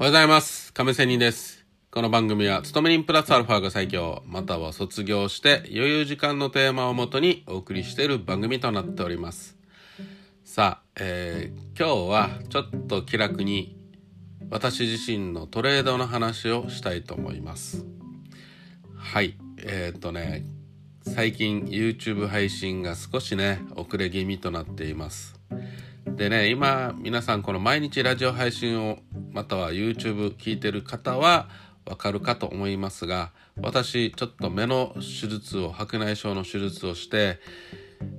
おはようございます。亀仙人です。この番組は、勤め人プラスアルファが最強、または卒業して余裕時間のテーマをもとにお送りしている番組となっております。さあ、えー今日はちょっと気楽に私自身のトレードの話をしたいと思います。はい、えーっとね、最近 YouTube 配信が少しね、遅れ気味となっています。でね今皆さんこの毎日ラジオ配信をまたは YouTube 聞いてる方はわかるかと思いますが私ちょっと目の手術を白内障の手術をして、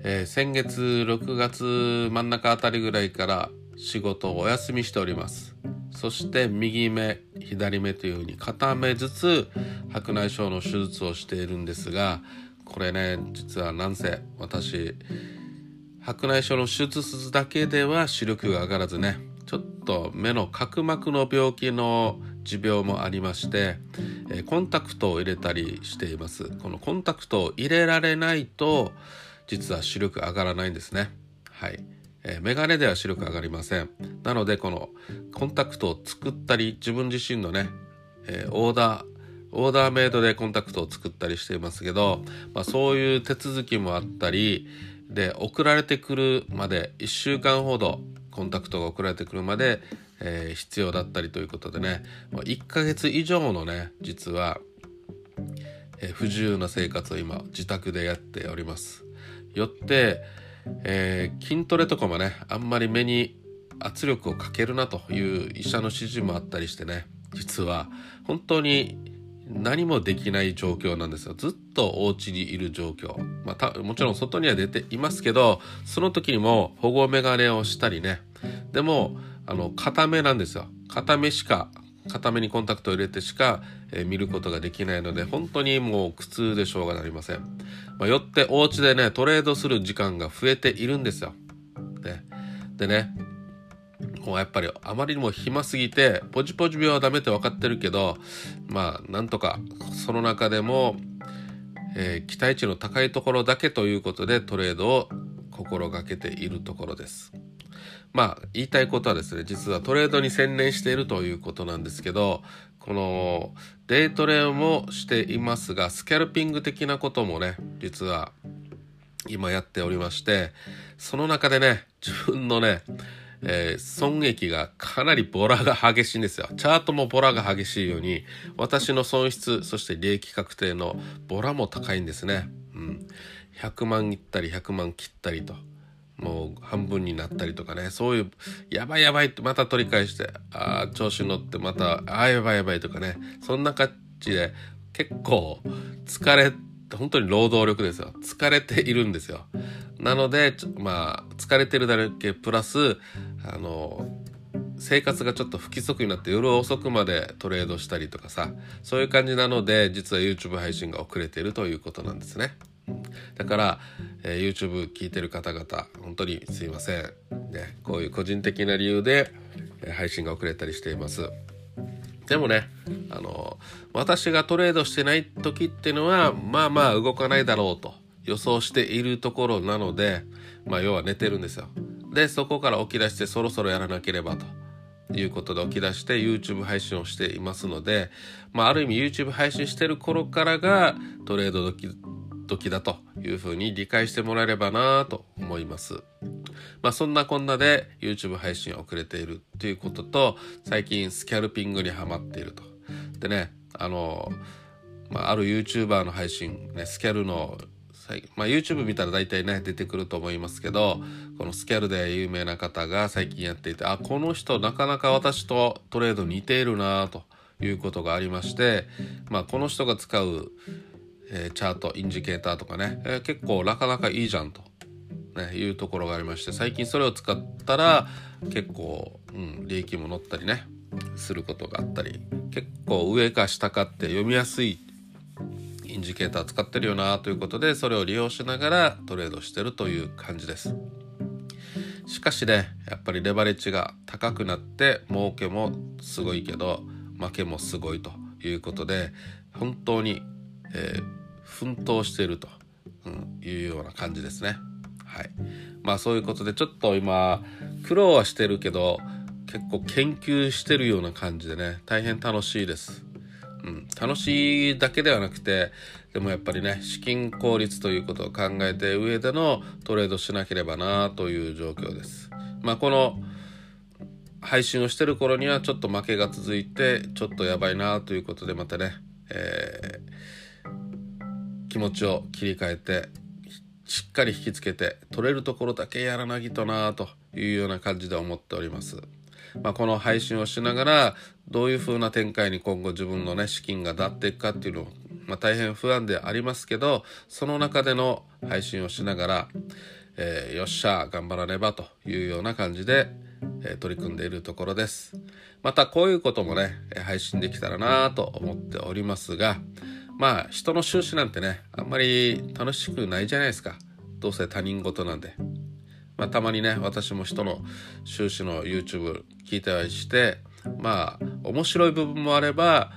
えー先月6月真ん中あたりぐらいから仕事をお休みしております。そして右目左目というふうに片目ずつ白内障の手術をしているんですがこれね実はなんせ私白内障の手術だけでは視力が上がらずねちょっと目の角膜の病気の持病もありまして、えコンタクトを入れたりしています。このコンタクトを入れられないと実は視力上がらないんですね。はい、え、メガネでは視力上がりません。なのでこのコンタクトを作ったり自分自身のね、えーオーダーオーダーメイドでコンタクトを作ったりしていますけど、まあ、そういう手続きもあったりで送られてくるまで1週間ほどコンタクトが送られてくるまで、えー必要だったりということでね。もう1ヶ月以上のね実は、えー不自由な生活を今自宅でやっております。よって、えー筋トレとかもねあんまり目に圧力をかけるなという医者の指示もあったりしてね実は本当に何もできない状況なんですよ。ずっとお家にいる状況、まあ、たもちろん外には出ていますけどその時にも保護メガネをしたりねでもあの片目なんですよ。片目しか片目にコンタクトを入れてしか、えー見ることができないので本当にもう苦痛でしょうがありません、まあ、よってお家でねトレードする時間が増えているんですよ。ででねもうやっぱりあまりにも暇すぎてポジポジ病はダメって分かってるけどまあなんとかその中でも、えー期待値の高いところだけということでトレードを心がけているところです。まあ言いたいことはですね実はトレードに専念しているということなんですけどこのデイトレもしていますがスキャルピング的なこともね実は今やっておりましてその中でね自分のね、えー損益がかなりボラが激しいんですよ。チャートもボラが激しいように私の損失そして利益確定のボラも高いんですね、うん、100万いったり100万切ったりと。もう半分になったりとかね。そういうやばいやばいってまた取り返してあー調子乗ってまたあーやばいやばいとかね。そんな感じで結構疲れ本当に労働力ですよ。疲れているんですよ。なのでまあ疲れてるだけプラスあの生活がちょっと不規則になって夜遅くまでトレードしたりとかさ。そういう感じなので実は YouTube 配信が遅れているということなんですね。だから、えー YouTube 聞いてる方々本当にすいません、ね、こういう個人的な理由でえー配信が遅れたりしています。でもねあの私がトレードしてない時っていうのはまあまあ動かないだろうと予想しているところなのでまあ要は寝てるんですよ。でそこから起き出してそろそろやらなければと。いうことで起き出して YouTube 配信をしていますので、まあ、ある意味 YouTube 配信してる頃からがトレード時時だというふうに理解してもらえればなと思います。まあそんなこんなで YouTube 配信遅れているということと最近スキャルピングにハマっていると。でねあの、まあ、ある YouTuber の配信、ね、スキャルのまあ、YouTube 見たら大体ね出てくると思いますけどこのスキャルで有名な方が最近やっていてあこの人なかなか私とトレード似ているなということがありまして、まあ、この人が使う、えチャートインジケーターとかね、え結構なかなかいいじゃんと、ね、いうところがありまして最近それを使ったら結構、うん、利益も乗ったりねすることがあったり結構上か下かって読みやすいインジケーター使ってるよなということでそれを利用しながらトレードしてるという感じです。しかしねやっぱりレバレッジが高くなって儲けもすごいけど負けもすごいということで本当に、えー奮闘していると、うんいうような感じですねはいまあそういうことでちょっと今苦労はしてるけど結構研究してるような感じでね大変楽しいです。うん、楽しいだけではなくてでもやっぱりね資金効率ということを考えて上でのトレードしなければなという状況です。まあ、この配信をしてる頃にはちょっと負けが続いてちょっとやばいなということでまたね、えー、気持ちを切り替えてしっかり引きつけて取れるところだけやらなぎとなというような感じで思っております。まあ、この配信をしながらどういう風な展開に今後自分のね資金がなっていくかっていうのを、まあ、大変不安でありますけどその中での配信をしながら、えー、よっしゃ頑張らねばというような感じで、えー、取り組んでいるところですまたこういうこともね配信できたらなと思っておりますがまあ人の収支なんてねあんまり楽しくないじゃないですか。どうせ他人事なんで。まあ、たまにね私も人の収支の YouTube 聞いたりしてまあ面白い部分もあれば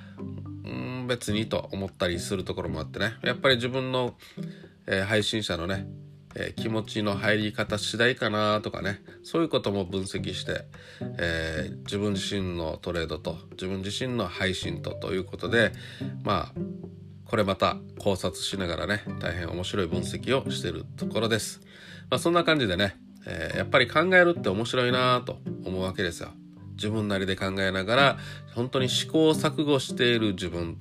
うん別にと思ったりするところもあってね。やっぱり自分の、えー、配信者のね、えー、気持ちの入り方次第かなとかね。そういうことも分析して、えー、自分自身のトレードと自分自身の配信とということでまあこれまた考察しながらね大変面白い分析をしているところです。まあ、そんな感じでねえー、やっぱり考えるって面白いなと思うわけですよ。自分なりで考えながら本当に試行錯誤している自分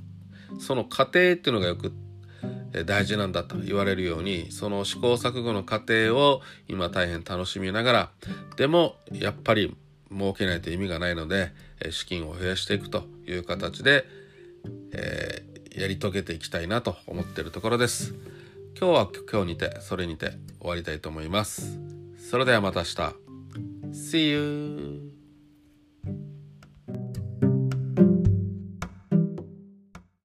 その過程っていうのがよく大事なんだと言われるようにその試行錯誤の過程を今大変楽しみながらでもやっぱり儲けないと意味がないので資金を増やしていくという形で、えー、やり遂げていきたいなと思っているところです。今日は今日にてそれにて終わりたいと思います。それではまた明日。See you!